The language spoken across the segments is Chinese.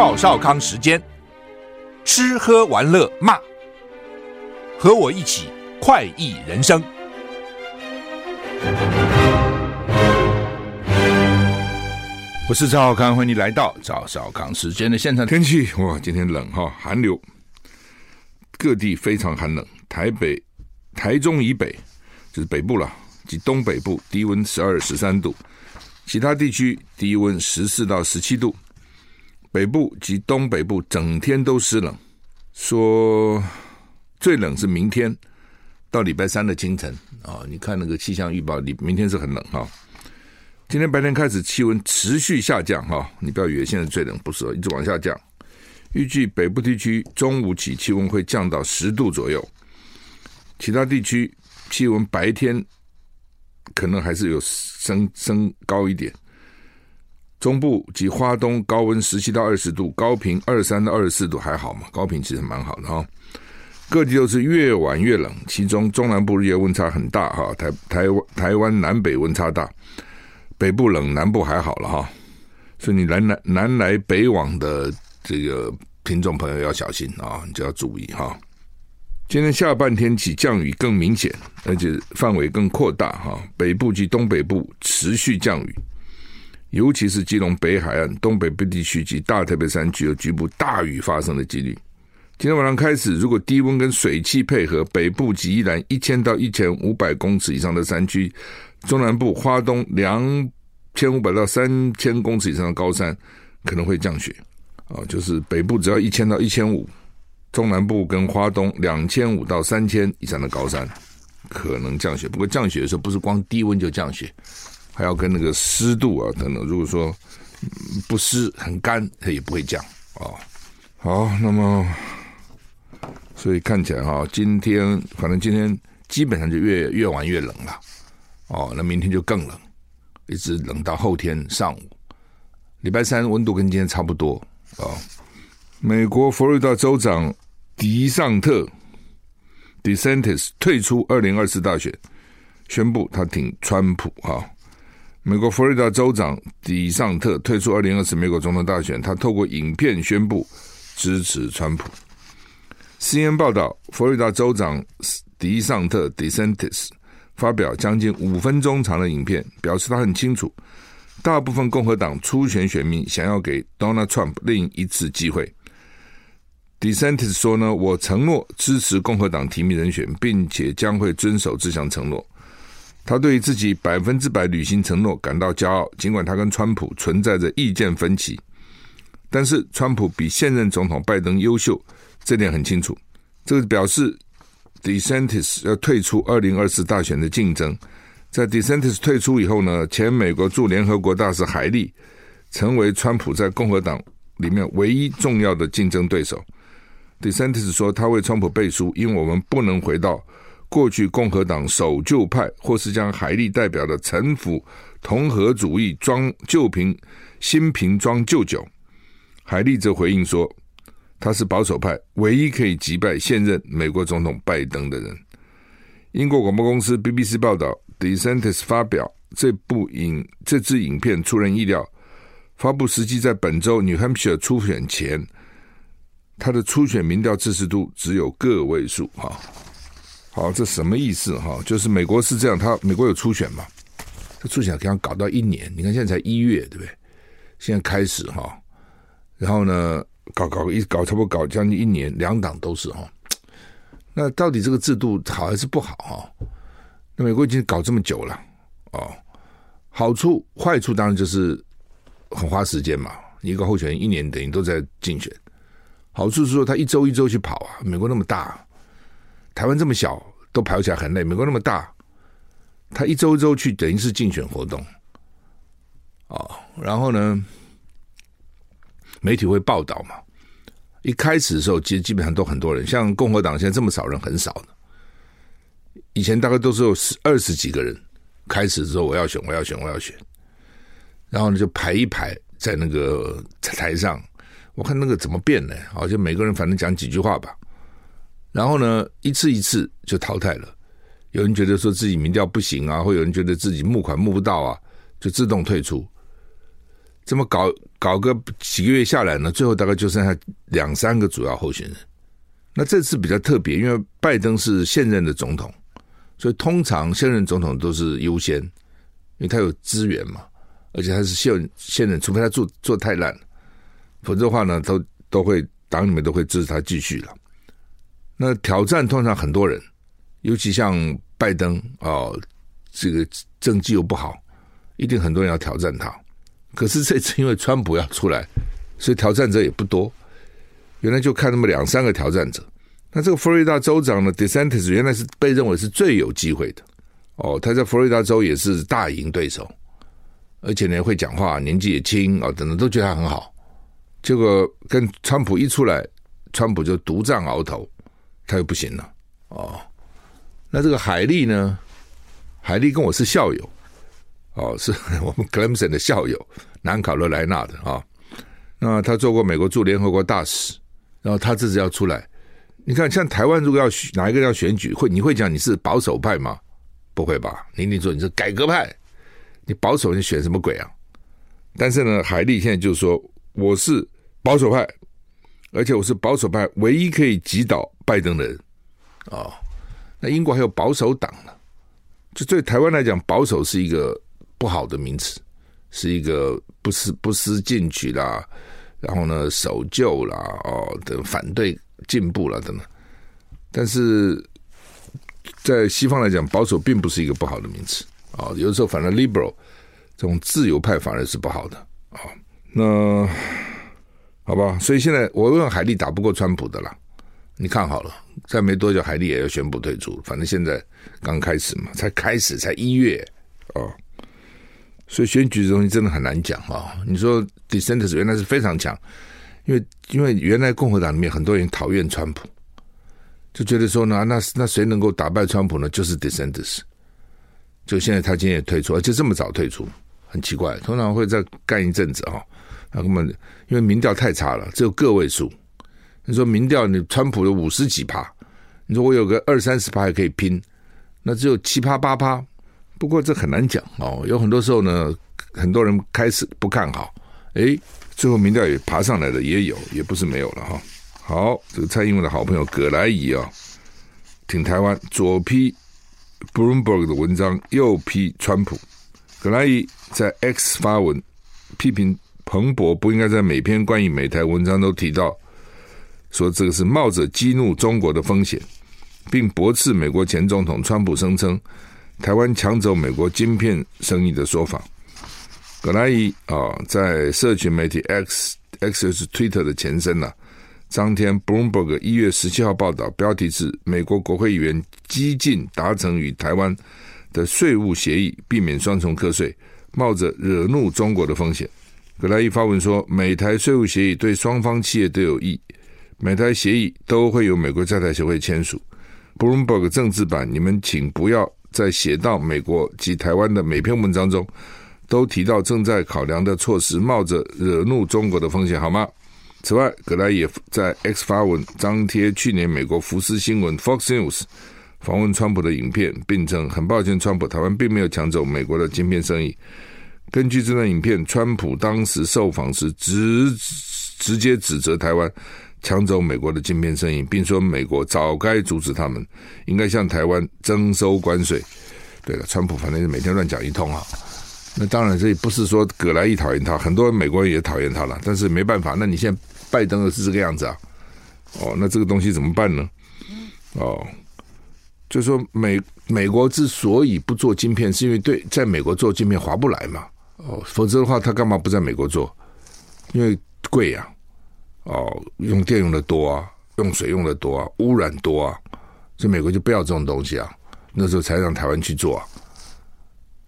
赵少康时间，吃喝玩乐骂，和我一起快意人生。我是赵少康，欢迎你来到赵少康时间的现场。天气哇，今天冷哈，寒流，各地非常寒冷。台北、台中以北就是北部了，及东北部低温十二、十三度，其他地区低温十四到十七度。北部及东北部整天都湿冷，说最冷是明天到礼拜三的清晨啊！你看那个气象预报，你明天是很冷哈。今天白天开始，气温持续下降哈，你不要以为现在最冷，不是，一直往下降。预计北部地区中午起气温会降到十度左右，其他地区气温白天可能还是有升升高一点。中部及花东高温十七到二十度，高屏二十三到二十四度还好嘛？高屏其实蛮好的哈。各地都是越晚越冷，其中中南部日夜温差很大哈。台台湾台湾南北温差大。北部冷，南部还好了哈，所以你南来南来北往的这个听众朋友要小心啊，你就要注意哈。今天下半天起降雨更明显，而且范围更扩大哈。北部及东北部持续降雨，尤其是基隆北海岸、东北部地区及大台北山区有局部大雨发生的几率。今天晚上开始，如果低温跟水汽配合，北部及宜兰一千到一千五百公尺以上的山区。中南部、花东两千五百到三千公尺以上的高山可能会降雪，啊，就是北部只要一千到一千五，中南部跟花东两千五到三千以上的高山可能降雪。不过降雪的时候不是光低温就降雪，还要跟那个湿度啊等等。如果说不湿很干，它也不会降啊。好，那么所以看起来哈，今天反正今天基本上就越越晚越冷了。哦，那明天就更冷，一直冷到后天上午。礼拜三温度跟今天差不多啊、哦。美国佛罗里达州长迪尚特 （DeSantis） 退出二零二四大选，宣布他挺川普哈、美国佛罗里达州长迪尚特退出二零二四美国总统大选，他透过影片宣布支持川普。CNN 报道，佛罗里达州长迪尚特 （DeSantis）。发表将近五分钟长的影片，表示他很清楚，大部分共和党初选选民想要给 Donald Trump 另一次机会。DeSantis 说呢，我承诺支持共和党提名人选，并且将会遵守这项承诺。他对自己百分之百履行承诺感到骄傲，尽管他跟川普存在着意见分歧，但是川普比现任总统拜登优秀，这点很清楚。这个表示。DeSantis 要退出二零二四大选的竞争，在 DeSantis 退出以后呢，前美国驻联合国大使海利成为川普在共和党里面唯一重要的竞争对手。DeSantis 说，他为川普背书，因为我们不能回到过去共和党守旧派，或是将海利代表的陈腐同和主义装旧瓶新瓶装旧酒。海利则回应说。他是保守派唯一可以击败现任美国总统拜登的人。英国广播公司 BBC 报道，DeSantis 发表这部影这支影片出人意料，发布时机在本周 New Hampshire 初选前，他的初选民调支持度只有个位数。哈，好，这什么意思？哈，就是美国是这样，他美国有初选嘛？这初选可以搞到一年，你看现在才一月，对不对？现在开始哈，然后呢？搞搞一搞，差不多搞将近一年，两党都是哈。那到底这个制度好还是不好哈？那美国已经搞这么久了哦，好处坏处当然就是很花时间嘛。一个候选人一年等于都在竞选，好处是说他一周一周去跑啊。美国那么大，台湾这么小，都跑起来很累。美国那么大，他一周周去，等于是竞选活动。哦，然后呢，媒体会报道嘛。一开始的时候，其实基本上都很多人，像共和党现在这么少人，很少的。以前大概都是有十二十几个人，开始之后我要选，我要选，我要选，然后呢就排一排在那个台上，我看那个怎么变呢？好像每个人反正讲几句话吧，然后呢一次一次就淘汰了。有人觉得说自己民调不行啊，或有人觉得自己募款募不到啊，就自动退出。这么搞搞个几个月下来呢，最后大概就剩下两三个主要候选人。那这次比较特别，因为拜登是现任的总统。所以通常现任总统都是优先，因为他有资源嘛，而且他是现现任，除非他做做太烂，否则的话呢，都都会党里面都会支持他继续了。那挑战通常很多人，尤其像拜登哦，这个政绩又不好，一定很多人要挑战他。可是这次因为川普要出来，所以挑战者也不多。原来就看那么两三个挑战者。那这个佛罗里达州长呢，DeSantis 原来是被认为是最有机会的哦，他在佛罗里达州也是大赢对手，而且呢会讲话，年纪也轻啊、等等都觉得他很好。结果跟川普一出来，川普就独占鳌头，他又不行了哦。那这个海莉呢，海莉跟我是校友哦，是 我们 Clemson 的校友，南卡罗来纳的啊、那他做过美国驻联合国大使，然后他这次要出来。你看，像台湾如果要选哪一个要选举，会你会讲你是保守派吗？不会吧？你你说你是改革派，你保守你选什么鬼啊？但是呢，海莉现在就说我是保守派，而且我是保守派唯一可以击倒拜登的人哦。那英国还有保守党呢，就对台湾来讲，保守是一个不好的名词，是一个不思不思进取啦，然后呢守旧啦哦的反对。进步了，等等，但是在西方来讲，保守并不是一个不好的名词啊。有的时候，反正 liberal 这种自由派反而是不好的啊。那好吧，所以现在我问海莉打不过川普的啦，你看好了，再没多久海莉也要宣布退出。反正现在刚开始嘛，才开始才一月啊，所以选举这东西真的很难讲啊。你说 d e s e n t e r s 原来是非常强。因为因为原来共和党里面很多人讨厌川普，就觉得说呢，那那谁能够打败川普呢？就是 d e s e n t e r s。就现在他今天也退出，而且这么早退出，很奇怪。通常会再干一阵子啊，那根本因为民调太差了，只有个位数。你说民调你川普的五十几趴，你说我有个二三十趴还可以拼，那只有七趴八趴。不过这很难讲哦，有很多时候呢，很多人开始不看好，诶。最后民调也爬上来的也有，也不是没有了哈。好，这个蔡英文的好朋友葛莱仪啊，挺台湾，左批 Bloomberg 的文章，右批川普。葛莱仪在 X 发文批评彭博不应该在每篇关于美台文章都提到，说这个是冒着激怒中国的风险，并驳斥美国前总统川普声称台湾抢走美国晶片生意的说法。葛莱伊啊，在社群媒体 X X 是 Twitter 的前身呐、啊。当天 Bloomberg 一月十七号报道，标题是“美国国会议员激进达成与台湾的税务协议，避免双重课税，冒着惹怒中国的风险”。葛莱伊发文说：“美台税务协议对双方企业都有益，美台协议都会由美国在台协会签署。Bloomberg 政治版，你们请不要再写到美国及台湾的每篇文章中。”都提到正在考量的措施，冒着惹怒中国的风险，好吗？此外，葛莱也在 X 发文张贴去年美国福斯新闻 Fox News 访问川普的影片，并称很抱歉，川普台湾并没有抢走美国的晶片生意。根据这段影片，川普当时受访时直直接指责台湾抢走美国的晶片生意，并说美国早该阻止他们，应该向台湾征收关税。对了，川普反正是每天乱讲一通啊。那当然，这也不是说葛莱仪讨厌他，很多美国人也讨厌他了。但是没办法，那你现在拜登的是这个样子啊？哦，那这个东西怎么办呢？哦，就说美美国之所以不做晶片，是因为对在美国做晶片划不来嘛。哦，否则的话，他干嘛不在美国做？因为贵呀、啊。哦，用电用的多啊，用水用的多啊，污染多啊，所以美国就不要这种东西啊。那时候才让台湾去做啊。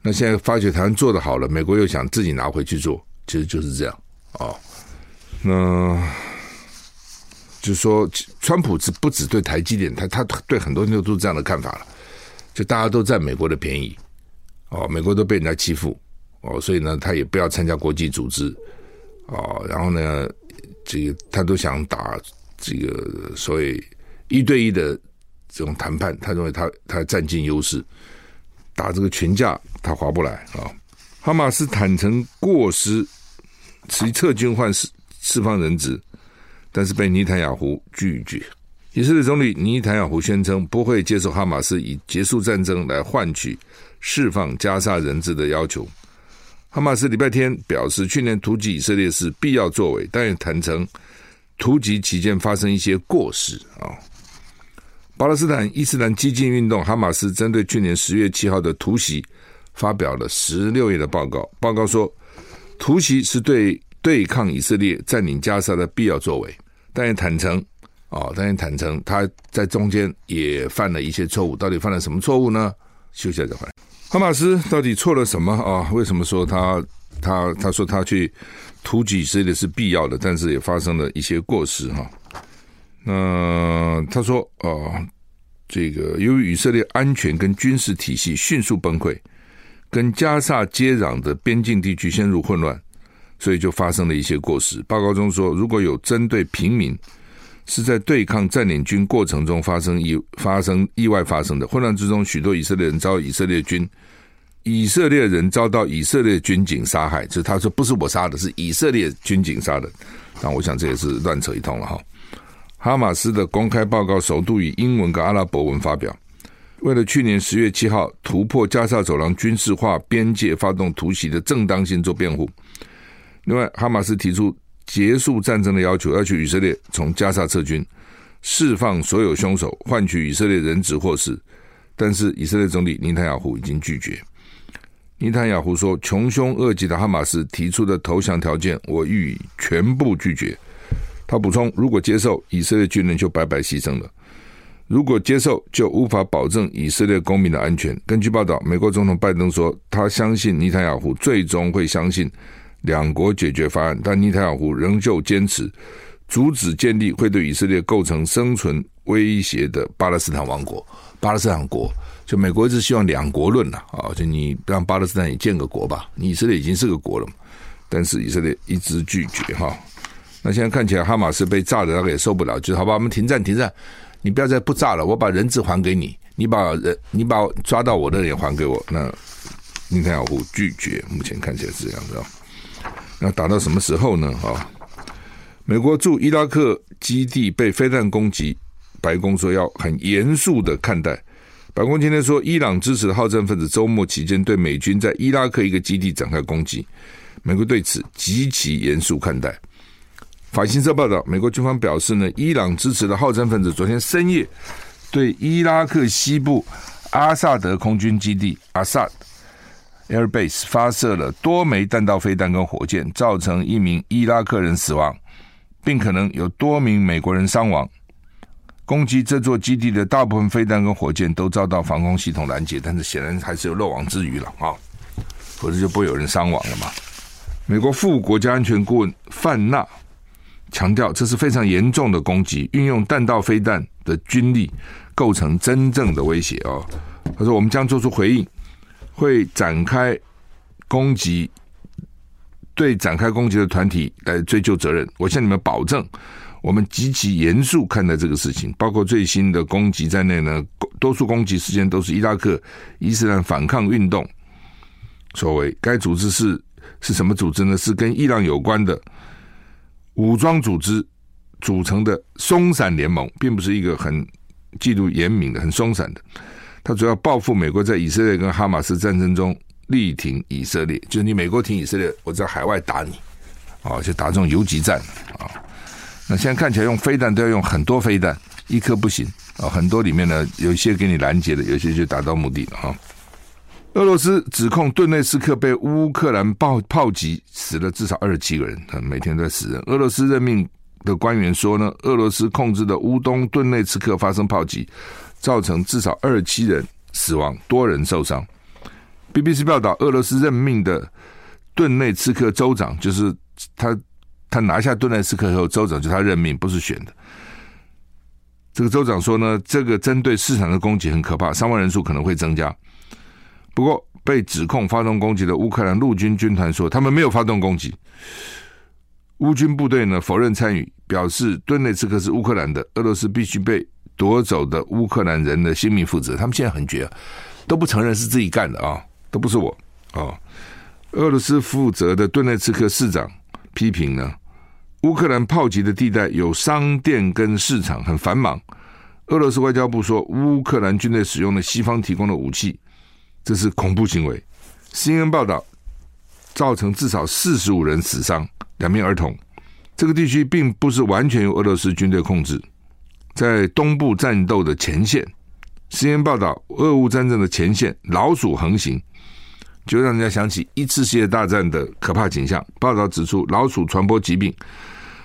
那现在发觉台湾做得好了，美国又想自己拿回去做，其实就是这样哦。那就是说，川普只不只对台积电，他他对很多人都是这样的看法了。就大家都占美国的便宜哦，美国都被人家欺负哦，所以呢，他也不要参加国际组织哦。然后呢，这个他都想打这个所谓一对一的这种谈判，他认为他他占尽优势。打这个群架，他划不来啊！哈马斯坦承过失，其撤军换释释放人质，但是被尼坦雅胡拒绝。以色列总理尼坦雅胡宣称不会接受哈马斯以结束战争来换取释放加沙人质的要求。哈马斯礼拜天表示，去年突击以色列是必要作为，但也坦承突击期间发生一些过失啊。巴勒斯坦伊斯兰激进运动哈马斯针对去年十月七号的突袭发表了十六页的报告。报告说，突袭是对对抗以色列占领加沙的必要作为，但也坦诚啊，但也坦诚他在中间也犯了一些错误。到底犯了什么错误呢？休息一下再回来。哈马斯到底错了什么啊？为什么说他他他说他去突击以色列是必要的，但是也发生了一些过失哈？那他说啊、这个由于以色列安全跟军事体系迅速崩溃，跟加萨接壤的边境地区陷入混乱，所以就发生了一些过失。报告中说，如果有针对平民是在对抗占领军过程中发生意发生意外发生的混乱之中，许多以色列人遭以色列军以色列人遭到以色列军警杀害，就他说不是我杀的，是以色列军警杀的。但我想这也是乱扯一通了哈。哈马斯的公开报告首度以英文跟阿拉伯文发表，为了去年十月七号突破加萨走廊军事化边界发动突袭的正当性做辩护。另外，哈马斯提出结束战争的要求，要求以色列从加沙撤军，释放所有凶手，换取以色列人质获释。但是，以色列总理尼坦雅胡已经拒绝。尼坦雅胡说：“穷凶恶极的哈马斯提出的投降条件，我予以全部拒绝。”他补充：“如果接受，以色列军人就白白牺牲了；如果接受，就无法保证以色列公民的安全。”根据报道，美国总统拜登说，他相信尼坦雅胡最终会相信两国解决方案，但尼坦雅胡仍旧坚持阻止建立会对以色列构成生存威胁的巴勒斯坦王国。巴勒斯坦国，就美国一直希望两国论了啊，就你让巴勒斯坦也建个国吧，你以色列已经是个国了嘛，但是以色列一直拒绝哈。那现在看起来，哈马斯被炸的那个也受不了，就好吧，我们停战，停战，你不要再不炸了，我把人质还给你，你把人，你把抓到我的人还给我。那尼坦雅胡拒绝，目前看起来是这样子。那打到什么时候呢？啊，美国驻伊拉克基地被飞弹攻击，白宫说要很严肃的看待。白宫今天说，伊朗支持的好战分子周末期间对美军在伊拉克一个基地展开攻击，美国对此极其严肃看待。法新社报道，美国军方表示呢，伊朗支持的好战分子昨天深夜对伊拉克西部阿萨德空军基地阿萨 Air Base 发射了多枚弹道飞弹跟火箭，造成一名伊拉克人死亡，并可能有多名美国人伤亡。攻击这座基地的大部分飞弹跟火箭都遭到防空系统拦截，但是显然还是有漏网之鱼了啊，否则就不会有人伤亡了嘛。美国副国家安全顾问范纳。强调这是非常严重的攻击，运用弹道飞弹的军力构成真正的威胁哦。他说：“我们将做出回应，会展开攻击，对展开攻击的团体来追究责任。我向你们保证，我们极其严肃看待这个事情，包括最新的攻击在内呢。多数攻击事件都是伊拉克伊斯兰反抗运动所为。该组织是是什么组织呢？是跟伊朗有关的。”武装组织组成的松散联盟，并不是一个很纪律严明的、很松散的。他主要报复美国在以色列跟哈马斯战争中力挺以色列，就是你美国挺以色列，我在海外打你，啊，就打这种游击战啊。那现在看起来用飞弹都要用很多飞弹，一颗不行啊，很多里面呢有一些给你拦截的，有些就达到目的了啊。俄罗斯指控顿内斯克被乌克兰炮炮击，死了至少二十七个人，每天都在死人。俄罗斯任命的官员说呢，俄罗斯控制的乌东顿内斯克发生炮击，造成至少二十七人死亡，多人受伤。BBC 报道，俄罗斯任命的顿内茨克州长，就是他，他拿下顿内茨克以后，州长就他任命，不是选的。这个州长说呢，这个针对市场的攻击很可怕，伤亡人数可能会增加。不过，被指控发动攻击的乌克兰陆军军团说，他们没有发动攻击。乌军部队呢否认参与，表示顿内茨克是乌克兰的，俄罗斯必须被夺走的乌克兰人的性命负责。他们现在很绝，都不承认是自己干的啊，都不是我啊。俄罗斯负责的顿内茨克市长批评呢。乌克兰炮击的地带有商店跟市场，很繁忙。俄罗斯外交部说，乌克兰军队使用了西方提供的武器，这是恐怖行为。CNN 报道，造成至少四十五人死伤，两名儿童。这个地区并不是完全由俄罗斯军队控制，在东部战斗的前线。CNN 报道，俄乌战争的前线老鼠横行。就让人家想起一次世界大战的可怕景象。报道指出，老鼠传播疾病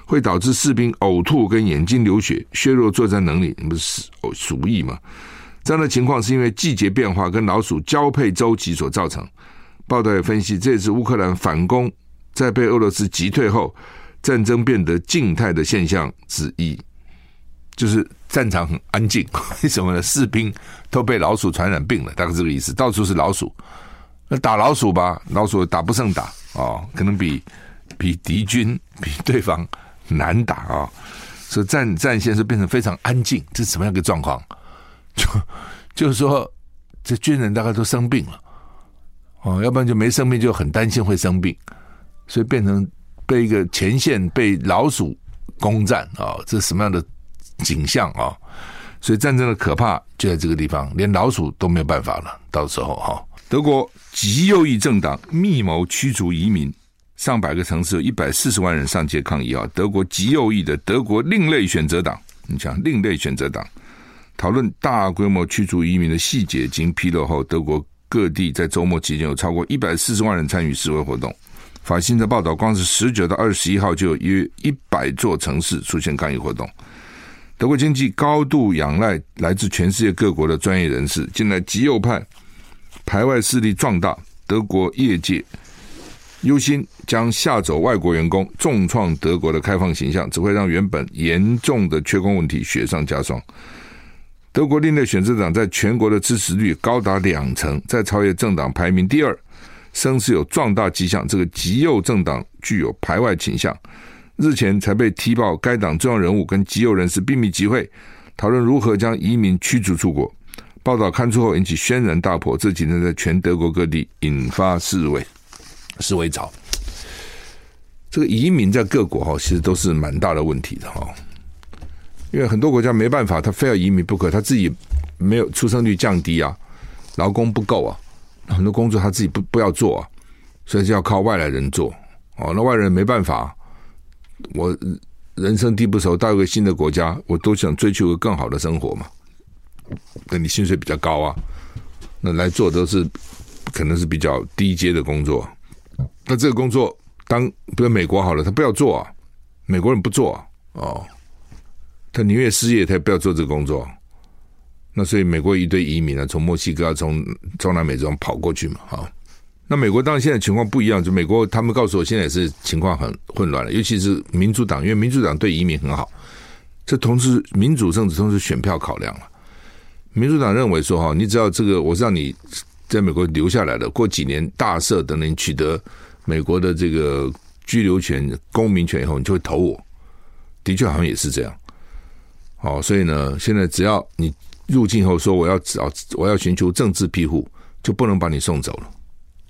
会导致士兵呕吐跟眼睛流血，削弱作战能力。你不是鼠疫吗？这样的情况是因为季节变化跟老鼠交配周期所造成。报道也分析，这也是乌克兰反攻在被俄罗斯击退后，战争变得静态的现象之一。就是战场很安静，为什么呢？士兵都被老鼠传染病了，大概这个意思。到处是老鼠。那打老鼠吧，老鼠打不胜打哦，可能比比敌军比对方难打啊、所以战战线是变成非常安静，这是什么样一个状况？就就是说，这军人大概都生病了哦，要不然就没生病，就很担心会生病，所以变成被一个前线被老鼠攻占啊、哦，这是什么样的景象啊、所以战争的可怕就在这个地方，连老鼠都没有办法了，到时候哈。德国极右翼政党密谋驱逐移民，上百个城市有一百四十万人上街抗议啊！德国极右翼的德国另类选择党，你讲另类选择党讨论大规模驱逐移民的细节，经披露后，德国各地在周末期间有超过一百四十万人参与示威活动。法新社报道，光是十九到二十一号就有约一百座城市出现抗议活动。德国经济高度仰赖来自全世界各国的专业人士，近来极右派。排外势力壮大，德国业界忧心将吓走外国员工，重创德国的开放形象，只会让原本严重的缺工问题雪上加霜。德国另类选择党在全国的支持率高达两成，在超越政党排名第二，声势有壮大迹象。这个极右政党具有排外倾向，日前才被踢爆，该党重要人物跟极右人士秘密集会，讨论如何将移民驱逐出国。报道刊出后引起轩然大波，这几天在全德国各地引发示威、示威潮。这个移民在各国哈，其实都是蛮大的问题的哈，因为很多国家没办法，他非要移民不可，他自己没有出生率降低啊，劳工不够啊，很多工作他自己不不要做啊，所以就要靠外来人做哦。那外人没办法，我人生地不熟，到一个新的国家，我都想追求个更好的生活嘛。那你薪水比较高啊，那来做都是可能是比较低阶的工作。那这个工作，当比如美国好了，他不要做啊，美国人不做啊，哦，他宁愿失业，他也不要做这个工作。那所以美国一堆移民啊，从墨西哥、从中南美洲跑过去嘛，啊，那美国当然现在情况不一样，就美国他们告诉我，现在也是情况很混乱了，尤其是民主党，因为民主党对移民很好，这同时民主政治同时选票考量了。民主党认为说哈，你只要这个，我让你在美国留下来了，过几年大赦等你取得美国的这个居留权、公民权以后，你就会投我。的确，好像也是这样。好，所以呢，现在只要你入境后说我要找我要寻求政治庇护，就不能把你送走了。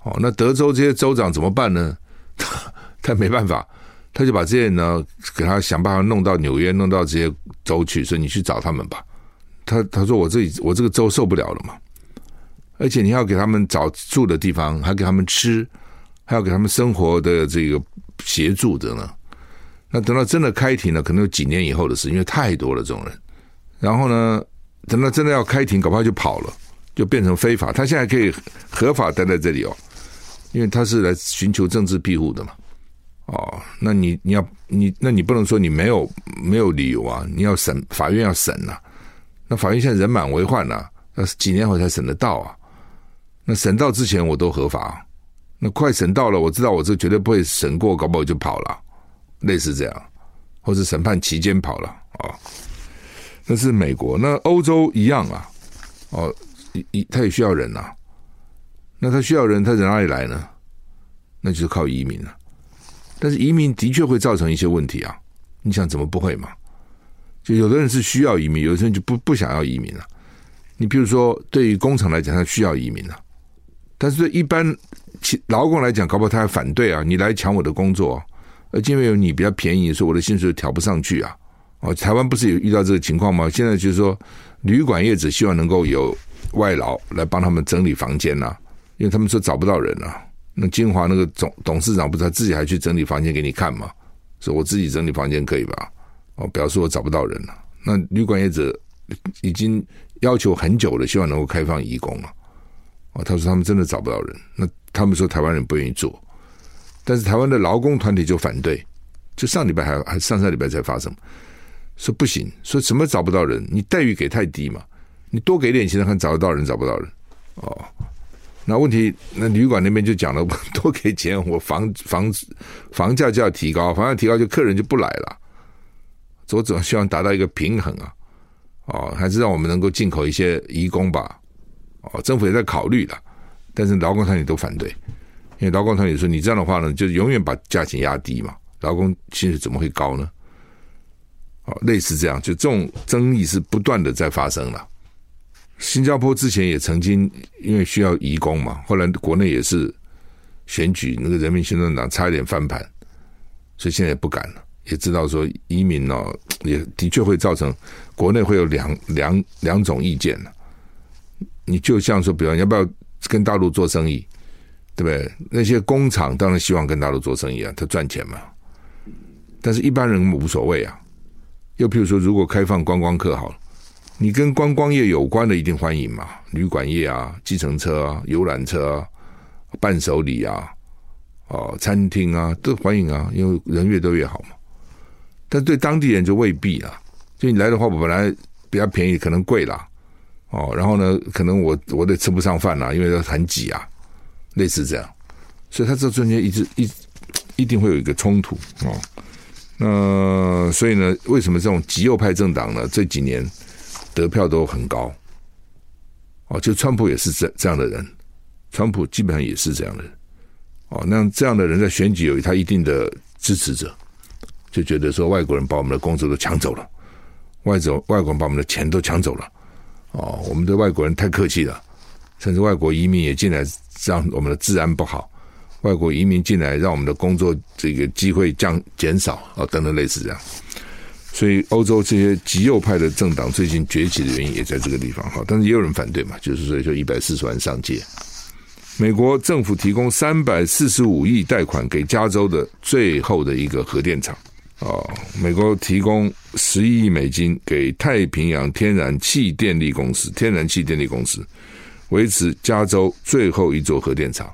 哦，那德州这些州长怎么办呢？他 他没办法，他就把这些人呢给他想办法弄到纽约，弄到这些州去，所以你去找他们吧。他他说我这里我这个州受不了了嘛，而且你要给他们找住的地方，还给他们吃，还要给他们生活的这个协助的呢。那等到真的开庭了，可能有几年以后的事，因为太多了这种人。然后呢，等到真的要开庭，搞不好就跑了，就变成非法。他现在可以合法待在这里哦，因为他是来寻求政治庇护的嘛。哦，那你你要你那你不能说你没有没有理由啊，你要审法院要审呐、啊。那法院现在人满为患呐，那几年后才审得到啊。那审到之前我都合法，那快审到了，我知道我这绝对不会审过，搞不好就跑了，类似这样，或者审判期间跑了啊。那是美国，那欧洲一样啊，哦，一一他也需要人呐、啊，那他需要人，他从哪里来呢？那就是靠移民了。但是移民的确会造成一些问题啊，你想怎么不会嘛？就有的人是需要移民，有的人就不不想要移民了。你比如说，对于工厂来讲，他需要移民了，但是对一般劳工来讲，搞不好他还反对啊，你来抢我的工作，而因为有你比较便宜，所以我的薪水调不上去啊。哦，台湾不是有遇到这个情况吗？现在就是说，旅馆业者希望能够有外劳来帮他们整理房间呐、啊，因为他们说找不到人啊。那金华那个总董事长不是他自己还去整理房间给你看吗？说我自己整理房间可以吧？哦，表示我找不到人了。那旅馆业者已经要求很久了，希望能够开放义工了。哦，他说他们真的找不到人。那他们说台湾人不愿意做，但是台湾的劳工团体就反对。就上礼拜还还上上礼拜才发生。说不行，说什么找不到人？你待遇给太低嘛？你多给点钱，看找得到人找不到人？哦，那问题那旅馆那边就讲了，多给钱，我房房房价就要提高，房价提高就客人就不来了。我总希望达到一个平衡啊，哦，还是让我们能够进口一些移工吧。哦，政府也在考虑的，但是劳工团体都反对，因为劳工团体说你这样的话呢，就永远把价钱压低嘛，劳工薪水怎么会高呢？哦，类似这样，就这种争议是不断的在发生了。新加坡之前也曾经因为需要移工嘛，后来国内也是选举那个人民行动党差一点翻盘，所以现在也不敢了。也知道说移民哦，也的确会造成国内会有两两两种意见了。你就像说，比方要不要跟大陆做生意，对不对？那些工厂当然希望跟大陆做生意啊，他赚钱嘛。但是一般人无所谓啊。又譬如说，如果开放观光客好了，你跟观光业有关的一定欢迎嘛，旅馆业啊、计程车啊、游览车啊、伴手礼啊、哦餐厅啊都欢迎啊，因为人越多越好嘛。但对当地人就未必啊，就你来的话，我本来比较便宜，可能贵啦，哦，然后呢，可能我我得吃不上饭啦，因为很挤啊，类似这样，所以他这中间一直一一定会有一个冲突哦。那所以呢，为什么这种极右派政党呢？这几年得票都很高。哦，就川普也是这这样的人，川普基本上也是这样的人。哦，那这样的人在选举有他一定的支持者，就觉得说外国人把我们的工作都抢走了，外走外国人把我们的钱都抢走了。哦，我们对外国人太客气了，甚至外国移民也进来，让我们的治安不好。外国移民进来，让我们的工作这个机会降减少啊，等等类似这样。所以欧洲这些极右派的政党最近崛起的原因也在这个地方哈，但是也有人反对嘛，就是说就一百四十万上街。美国政府提供三百四十五亿贷款给加州的最后的一个核电厂啊，美国提供十亿美金给太平洋天然气电力公司，天然气电力公司维持加州最后一座核电厂。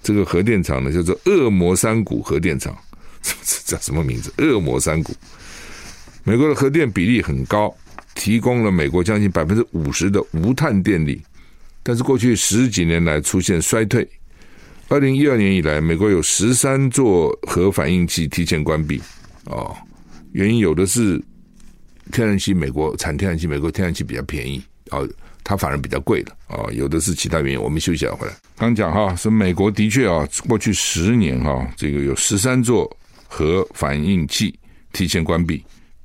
这个核电厂呢，叫做恶魔山谷核电厂，这叫什么名字？恶魔山谷。美国的核电比例很高，提供了美国将近百分之五十的无碳电力，但是过去十几年来出现衰退。二零一二年以来，美国有十三座核反应器提前关闭。哦，原因有的是天然气，美国产天然气，美国天然气比较便宜。哦。它反而比较贵的啊，有的是其他原因。我们休息一下回来。刚讲哈，是美国的确啊，过去十年哈，这个有十三座核反应器提前关闭。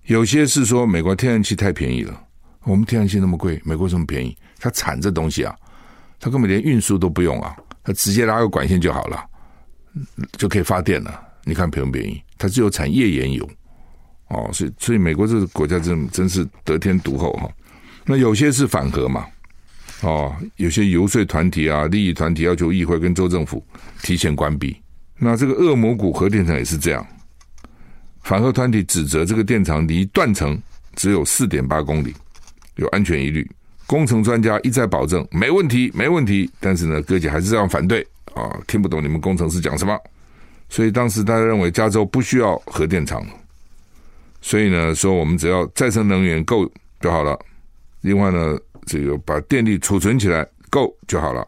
有些是说美国天然气太便宜了，我们天然气那么贵，美国这么便宜，它产这东西啊，它根本连运输都不用啊，它直接拉个管线就好了，就可以发电了。你看便不便宜？它只有产页岩油哦，所以所以美国这个国家真真是得天独厚哈。那有些是反核嘛，哦，有些游说团体啊、利益团体要求议会跟州政府提前关闭。那这个恶魔谷核电厂也是这样，反核团体指责这个电厂离断层只有四点八公里，有安全疑虑。工程专家一再保证没问题，没问题，但是呢，各界还是这样反对啊，听不懂你们工程师讲什么。所以当时大家认为加州不需要核电厂，所以呢，说我们只要再生能源够就好了。另外呢，这个把电力储存起来够就好了。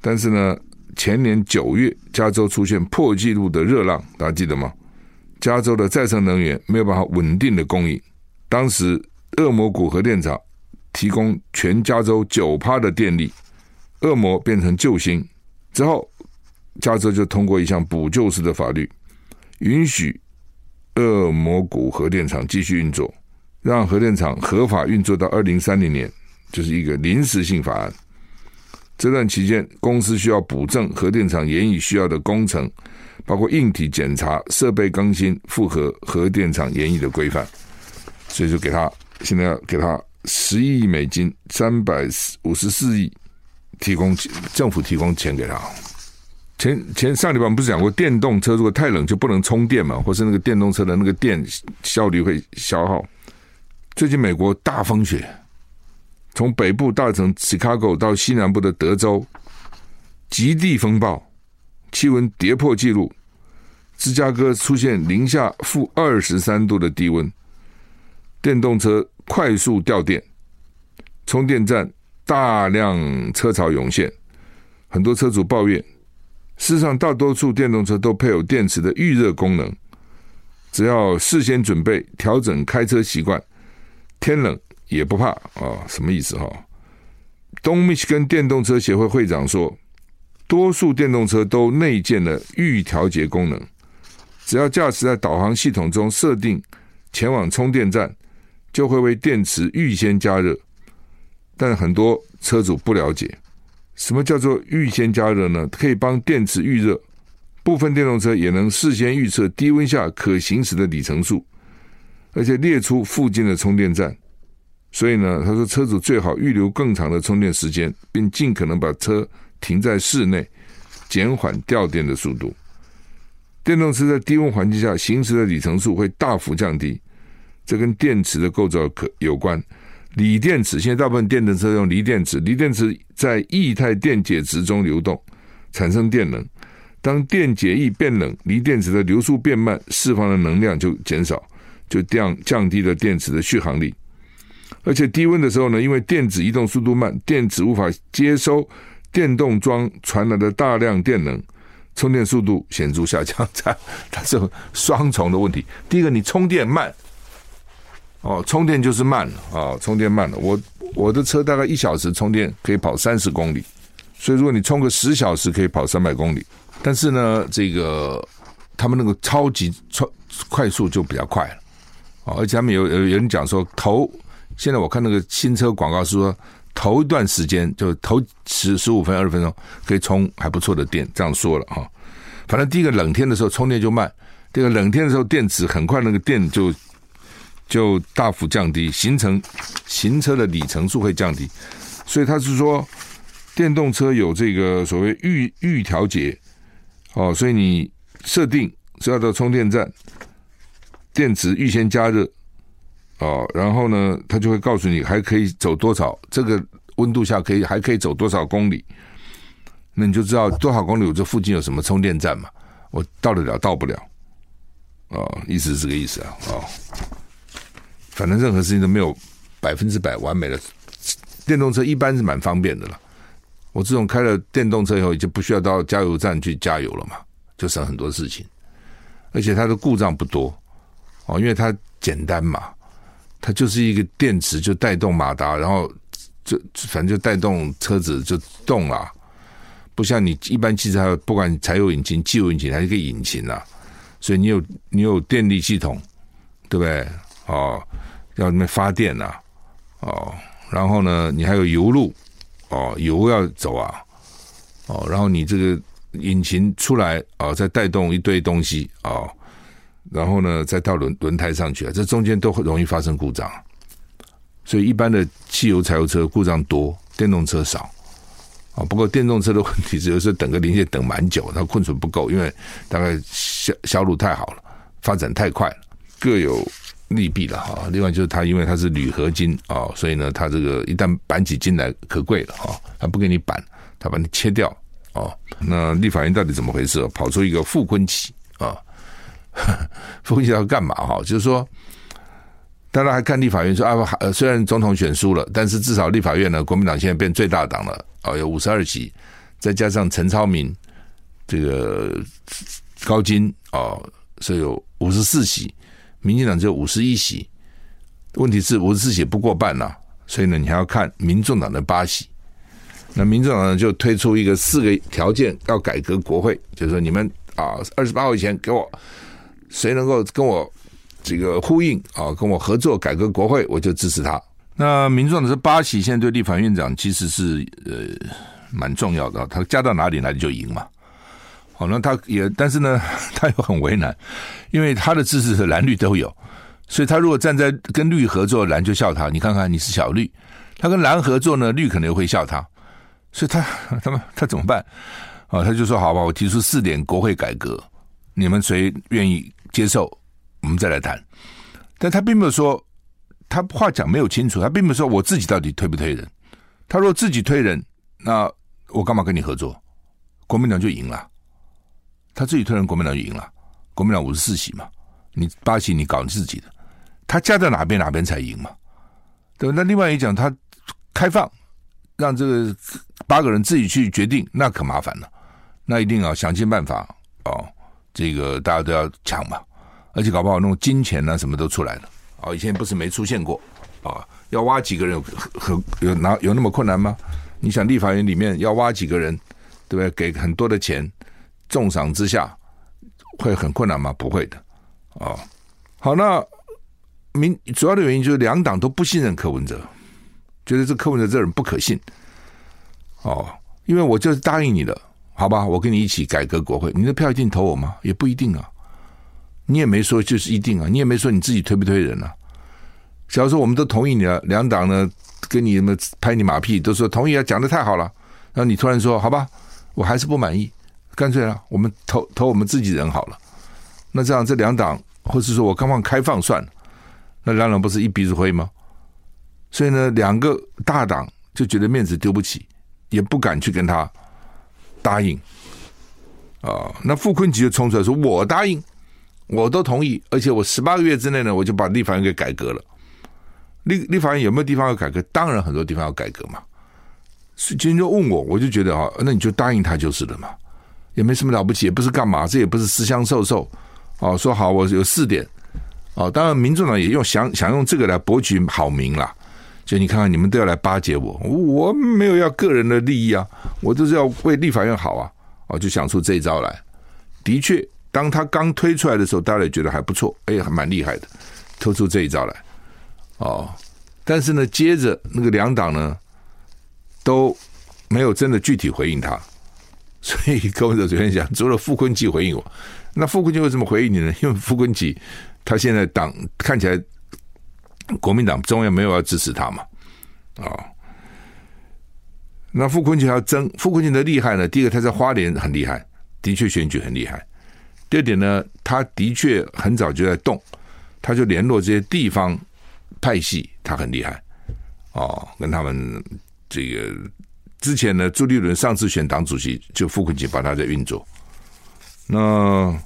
但是呢，前年九月，加州出现破纪录的热浪，大家记得吗？加州的再生能源没有办法稳定的供应，当时恶魔谷核电厂提供全加州九趴的电力，恶魔变成救星之后，加州就通过一项补救式的法律，允许恶魔谷核电厂继续运作，让核电厂合法运作到二零三零年，就是一个临时性法案。这段期间，公司需要补正核电厂延役需要的工程，包括硬体检查、设备更新，符合核电厂研议的规范。所以就给他，现在要给他十亿美金，三百五十四亿，提供政府提供钱给他。前前上礼拜我们不是讲过，电动车如果太冷就不能充电嘛，或是那个电动车的那个电效率会消耗。最近美国大风雪。从北部大城 Chicago 到西南部的德州，极地风暴，气温跌破纪录。芝加哥出现零下负二十三度的低温，电动车快速掉电，充电站大量车潮涌现，很多车主抱怨。世上，大多数电动车都配有电池的预热功能，只要事先准备，调整开车习惯，天冷。也不怕啊、哦，什么意思哈？东密西根电动车协会会长说，多数电动车都内建了预调节功能，只要驾驶在导航系统中设定前往充电站，就会为电池预先加热。但很多车主不了解，什么叫做预先加热呢？可以帮电池预热，部分电动车也能事先预测低温下可行驶的里程数，而且列出附近的充电站。所以呢，他说车主最好预留更长的充电时间，并尽可能把车停在室内，减缓掉电的速度。电动车在低温环境下行驶的里程数会大幅降低，这跟电池的构造可有关。锂电池现在大部分电动车用锂电池，锂电池在液态电解质中流动，产生电能。当电解液变冷，锂电池的流速变慢，释放的能量就减少，就降降低了电池的续航力。而且低温的时候呢，因为电子移动速度慢，电子无法接收电动桩传来的大量电能，充电速度显著下降。它它是双重的问题。第一个，你充电慢，哦，充电就是慢了啊、哦，充电慢了。我我的车大概一小时充电可以跑三十公里，所以如果你充个十小时可以跑三百公里。但是呢，这个他们那个超级超快速就比较快了、哦，而且他们有有有人讲说头。现在我看那个新车广告是说，头一段时间就头十十五分二十分钟可以充还不错的电，这样说了哈。反正第一个冷天的时候充电就慢，第二个冷天的时候电池很快那个电就就大幅降低，形成行车的里程数会降低。所以他是说，电动车有这个所谓预预调节哦，所以你设定是要到充电站，电池预先加热。哦，然后呢，他就会告诉你还可以走多少，这个温度下可以还可以走多少公里，那你就知道多少公里，我这附近有什么充电站嘛？我到得了，到不了，哦，意思是这个意思啊，哦，反正任何事情都没有百分之百完美的，电动车一般是蛮方便的了。我自从开了电动车以后，就不需要到加油站去加油了嘛，就省很多事情，而且它的故障不多，哦，因为它简单嘛。它就是一个电池，就带动马达，然后就反正就带动车子就动了，不像你一般汽车，不管柴油引擎、汽油引擎，还是个引擎啊，所以你有你有电力系统，对不对？哦，要那发电啊，哦，然后呢，你还有油路，哦，油要走啊，哦，然后你这个引擎出来啊，哦，再带动一堆东西啊。哦然后呢，再到轮轮胎上去啊，这中间都会容易发生故障，所以一般的汽油、柴油车故障多，电动车少啊。不过电动车的问题是，有时候等个零件等蛮久，它库存不够，因为大概销销路太好了，发展太快了，各有利弊了哈。另外就是它，因为它是铝合金啊，所以呢，它这个一旦板起筋来可贵了哈，它不给你板，它把你切掉啊。那立法院到底怎么回事？跑出一个傅崐萁啊？傅崐萁要干嘛哈？就是说，当然还看立法院说啊，虽然总统选输了，但是至少立法院呢，国民党现在变最大党了，哦，有五十二席，再加上陈超明这个高金哦，所以有五十四席，民进党只有五十一席。问题是五十四席不过半呐、所以呢，你还要看民众党的八席。那民众党呢就推出一个四个条件要改革国会，就是说你们啊，二十八号以前给我谁能够跟我。这个呼应啊，跟我合作改革国会，我就支持他。那民众党是八席，现在对立法院长其实是呃蛮重要的，他加到哪里哪里就赢嘛。好，那他也，但是呢，他又很为难，因为他的支持是蓝绿都有，所以他如果站在跟绿合作，蓝就笑他。你看看你是小绿，他跟蓝合作呢，绿可能会笑他，所以他 他们他怎么办？啊，他就说好吧，我提出四点国会改革，你们谁愿意接受？我们再来谈，但他并没有说，他话讲没有清楚，他并没有说我自己到底推不推人。他如果自己推人，那我干嘛跟你合作？国民党就赢了。他自己推人，国民党就赢了。国民党五十四席嘛，你八席你搞你自己的，他加在哪边哪边才赢嘛？对？那另外一讲，他开放让这个八个人自己去决定，那可麻烦了。那一定要想尽办法哦，这个大家都要抢嘛。而且搞不好那种金钱啊什么都出来了啊！以前不是没出现过啊？要挖几个人很有哪有那么困难吗？你想立法院里面要挖几个人，对不对？给很多的钱，重赏之下会很困难吗？不会的啊！好，那民主要的原因就是两党都不信任柯文哲，觉得这柯文哲这人不可信哦。因为我就是答应你的，好吧？我跟你一起改革国会，你的票一定投我吗？也不一定啊。你也没说就是一定啊，你也没说你自己推不推人啊。假如说我们都同意你了，两党呢跟你们拍你马屁，都说同意啊，讲的太好了。然后你突然说好吧，我还是不满意，干脆啊，我们投投我们自己人好了。那这样这两党，或是说我刚刚开放算了，那两党不是一鼻子灰吗？所以呢，两个大党就觉得面子丢不起，也不敢去跟他答应啊。那傅昆萁就冲出来说：“我答应。”我都同意，而且我十八个月之内呢，我就把立法院给改革了。立立法院有没有地方要改革？当然很多地方要改革嘛。所以今天就问我，我就觉得啊，那你就答应他就是了嘛，也没什么了不起，也不是干嘛，这也不是私相授受。哦，说好我有四点。哦，当然民众党也用想想用这个来博取好名啦。就你看看，你们都要来巴结我，我没有要个人的利益啊，我就是要为立法院好啊。哦，就想出这一招来，的确。当他刚推出来的时候，大家也觉得还不错，哎，还蛮厉害的，推出这一招来，哦，但是呢，接着那个两党呢都没有真的具体回应他，所以柯文哲昨天讲，除了傅昆萁回应我，那傅昆萁为什么回应你呢？因为傅昆萁他现在党看起来国民党中央没有要支持他嘛，啊、哦，那傅崐萁要争，傅昆萁的厉害呢，第一个他在花莲很厉害，的确选举很厉害。第二点呢，他的确很早就在动，他就联络这些地方派系，他很厉害哦，跟他们这个之前呢，朱立伦上次选党主席，就傅昆萁帮他在运作。那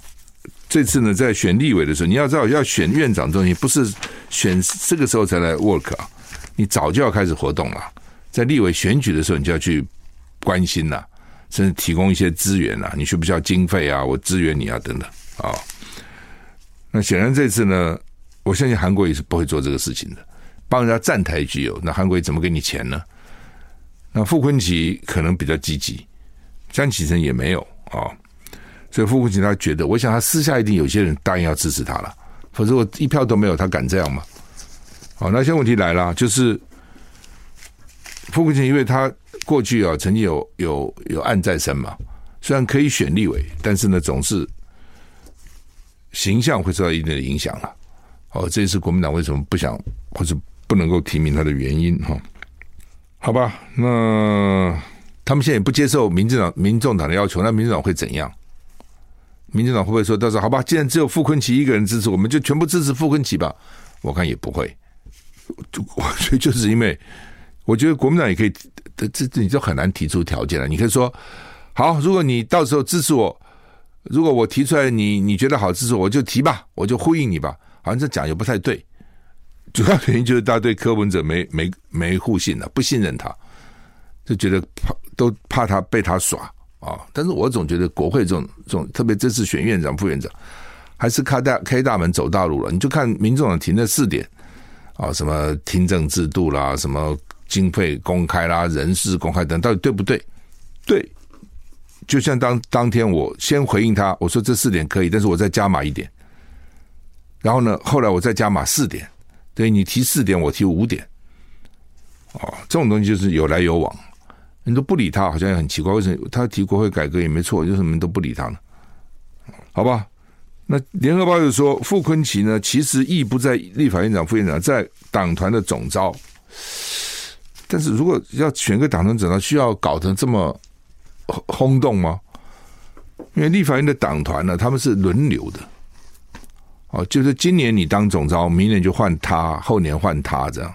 这次呢，在选立委的时候，你要知道，要选院长东西不是选这个时候才来 work 啊，你早就要开始活动了，在立委选举的时候，你就要去关心了。甚至提供一些资源啊，你需不需要经费啊？我支援你啊，等等啊、那显然这次呢，我相信韩国也是不会做这个事情的，帮人家站台具有，那韩国怎么给你钱呢？那傅昆萁可能比较积极，江启臣也没有啊、哦。所以傅崐萁他觉得，我想他私下一定有些人答应要支持他了，否则我一票都没有，他敢这样吗？好，那现在问题来了，就是傅崐萁，因为他。过去啊，曾经有有有案在身嘛，虽然可以选立委，但是呢，总是形象会受到一定的影响了。哦，这也是国民党为什么不想或者不能够提名他的原因哈。好吧，那他们现在也不接受民进党、民众党的要求，那民众党会怎样？民进党会不会说，到时候好吧，既然只有傅昆奇一个人支持，我们就全部支持傅昆奇吧？我看也不会，我觉得就是因为。我觉得国民党也可以，这这你就很难提出条件了。你可以说，好，如果你到时候支持我，如果我提出来你你觉得好支持我，我就提吧，我就呼应你吧。好像这讲也不太对，主要原因就是大家对柯文哲没没没互信了，不信任他，就觉得怕都怕他被他耍啊、但是我总觉得国会这种这种，特别这次选院长、副院长，还是开大开大门走大路了。你就看民众党提那四点啊、什么听证制度啦，什么经费公开啦，人事公开等，到底对不对？对。就像当当天我先回应他，我说这四点可以，但是我再加码一点。然后呢，后来我再加码四点，对，你提四点，我提五点。哦，这种东西就是有来有往，你都不理他，好像也很奇怪，为什么他提国会改革也没错，为什么都不理他呢？好吧，那联合报又说，傅崐萁呢，其实意不在立法院长、副院长，在党团的总召。但是如果要选个党团总召，需要搞成这么？轰动吗？因为立法院的党团呢，他们是轮流的，哦，就是今年你当总召，明年就换他，后年换他这样，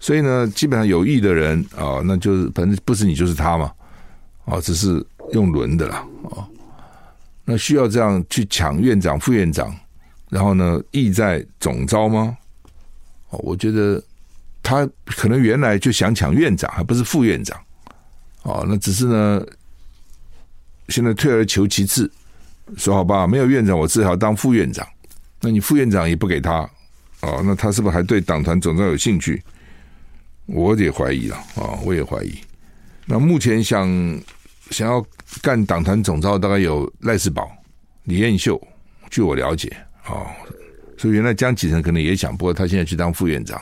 所以呢，基本上有意的人啊，那就是反正不是你就是他嘛，啊，只是用轮的啦，啊，那需要这样去抢院长、副院长，然后呢，意在总召吗？哦，我觉得他可能原来就想抢院长，还不是副院长，哦，那只是呢。现在退而求其次，说好吧，没有院长，我只好当副院长。那你副院长也不给他，哦，那他是不是还对党团总召有兴趣？我也怀疑了啊、我也怀疑。那目前想想要干党团总召，大概有赖世宝、李彦秀，据我了解啊、所以原来江启臣可能也想，不过他现在去当副院长。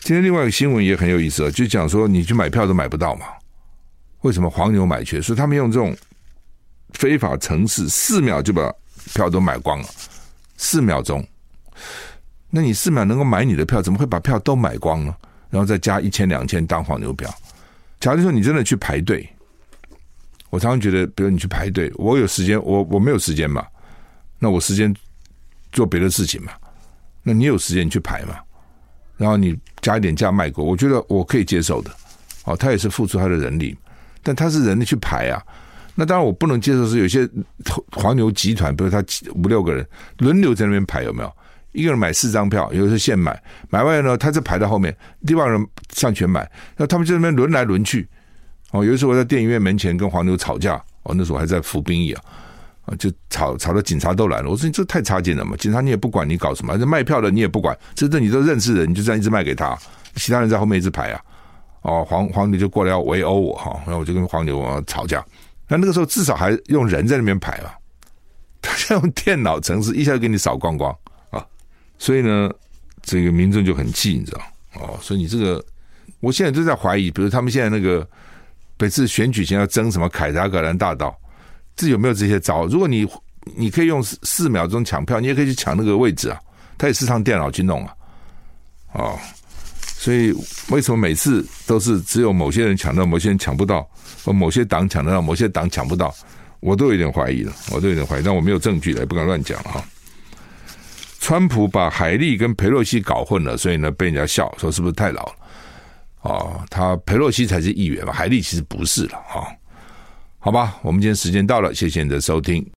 今天另外一个新闻也很有意思啊，就讲说你去买票都买不到嘛？为什么黄牛买缺？所以他们用这种。非法程式，四秒就把票都买光了，四秒钟。那你四秒能够买你的票，怎么会把票都买光呢？然后再加一千两千当黄牛票。假如说你真的去排队，我常常觉得，比如你去排队，我有时间，我我没有时间嘛，那我时间做别的事情嘛。那你有时间你去排嘛，然后你加一点价卖给我，我觉得我可以接受的。哦，他也是付出他的人力，但他是人力去排啊。那当然，我不能接受是有些黄牛集团，比如他五六个人轮流在那边排，有没有？一个人买四张票，有的是现买，买完呢，他就排到后面，另外人上前买，那他们就在那边轮来轮去。哦，有一次我在电影院门前跟黄牛吵架，哦，那时候还在服兵役啊，啊，就吵吵到警察都来了。我说你这太差劲了嘛，警察你也不管你搞什么，这卖票的你也不管，这这你都认识的，你就这样一直卖给他，其他人在后面一直排啊，哦，黄黄牛就过来要围殴我哈，然后我就跟黄牛吵架。那那个时候至少还用人在那边排嘛，他现在用电脑程式一下就给你扫光光！所以呢，这个民众就很气，你知道哦？所以你这个，我现在都在怀疑，比如他们现在那个每次选举前要争什么凯达格兰大道，这有没有这些招？如果你你可以用四秒钟抢票，你也可以去抢那个位置啊，他也是上电脑去弄啊，哦。所以为什么每次都是只有某些人抢到，某些人抢不到，或某些党抢得到，某些党抢不到？我都有点怀疑了，我都有点怀疑，但我没有证据了，也不敢乱讲哈。川普把海莉跟佩洛西搞混了，所以呢被人家笑说是不是太老了？哦，他佩洛西才是议员嘛，海莉其实不是了啊。好吧，我们今天时间到了，谢谢你的收听。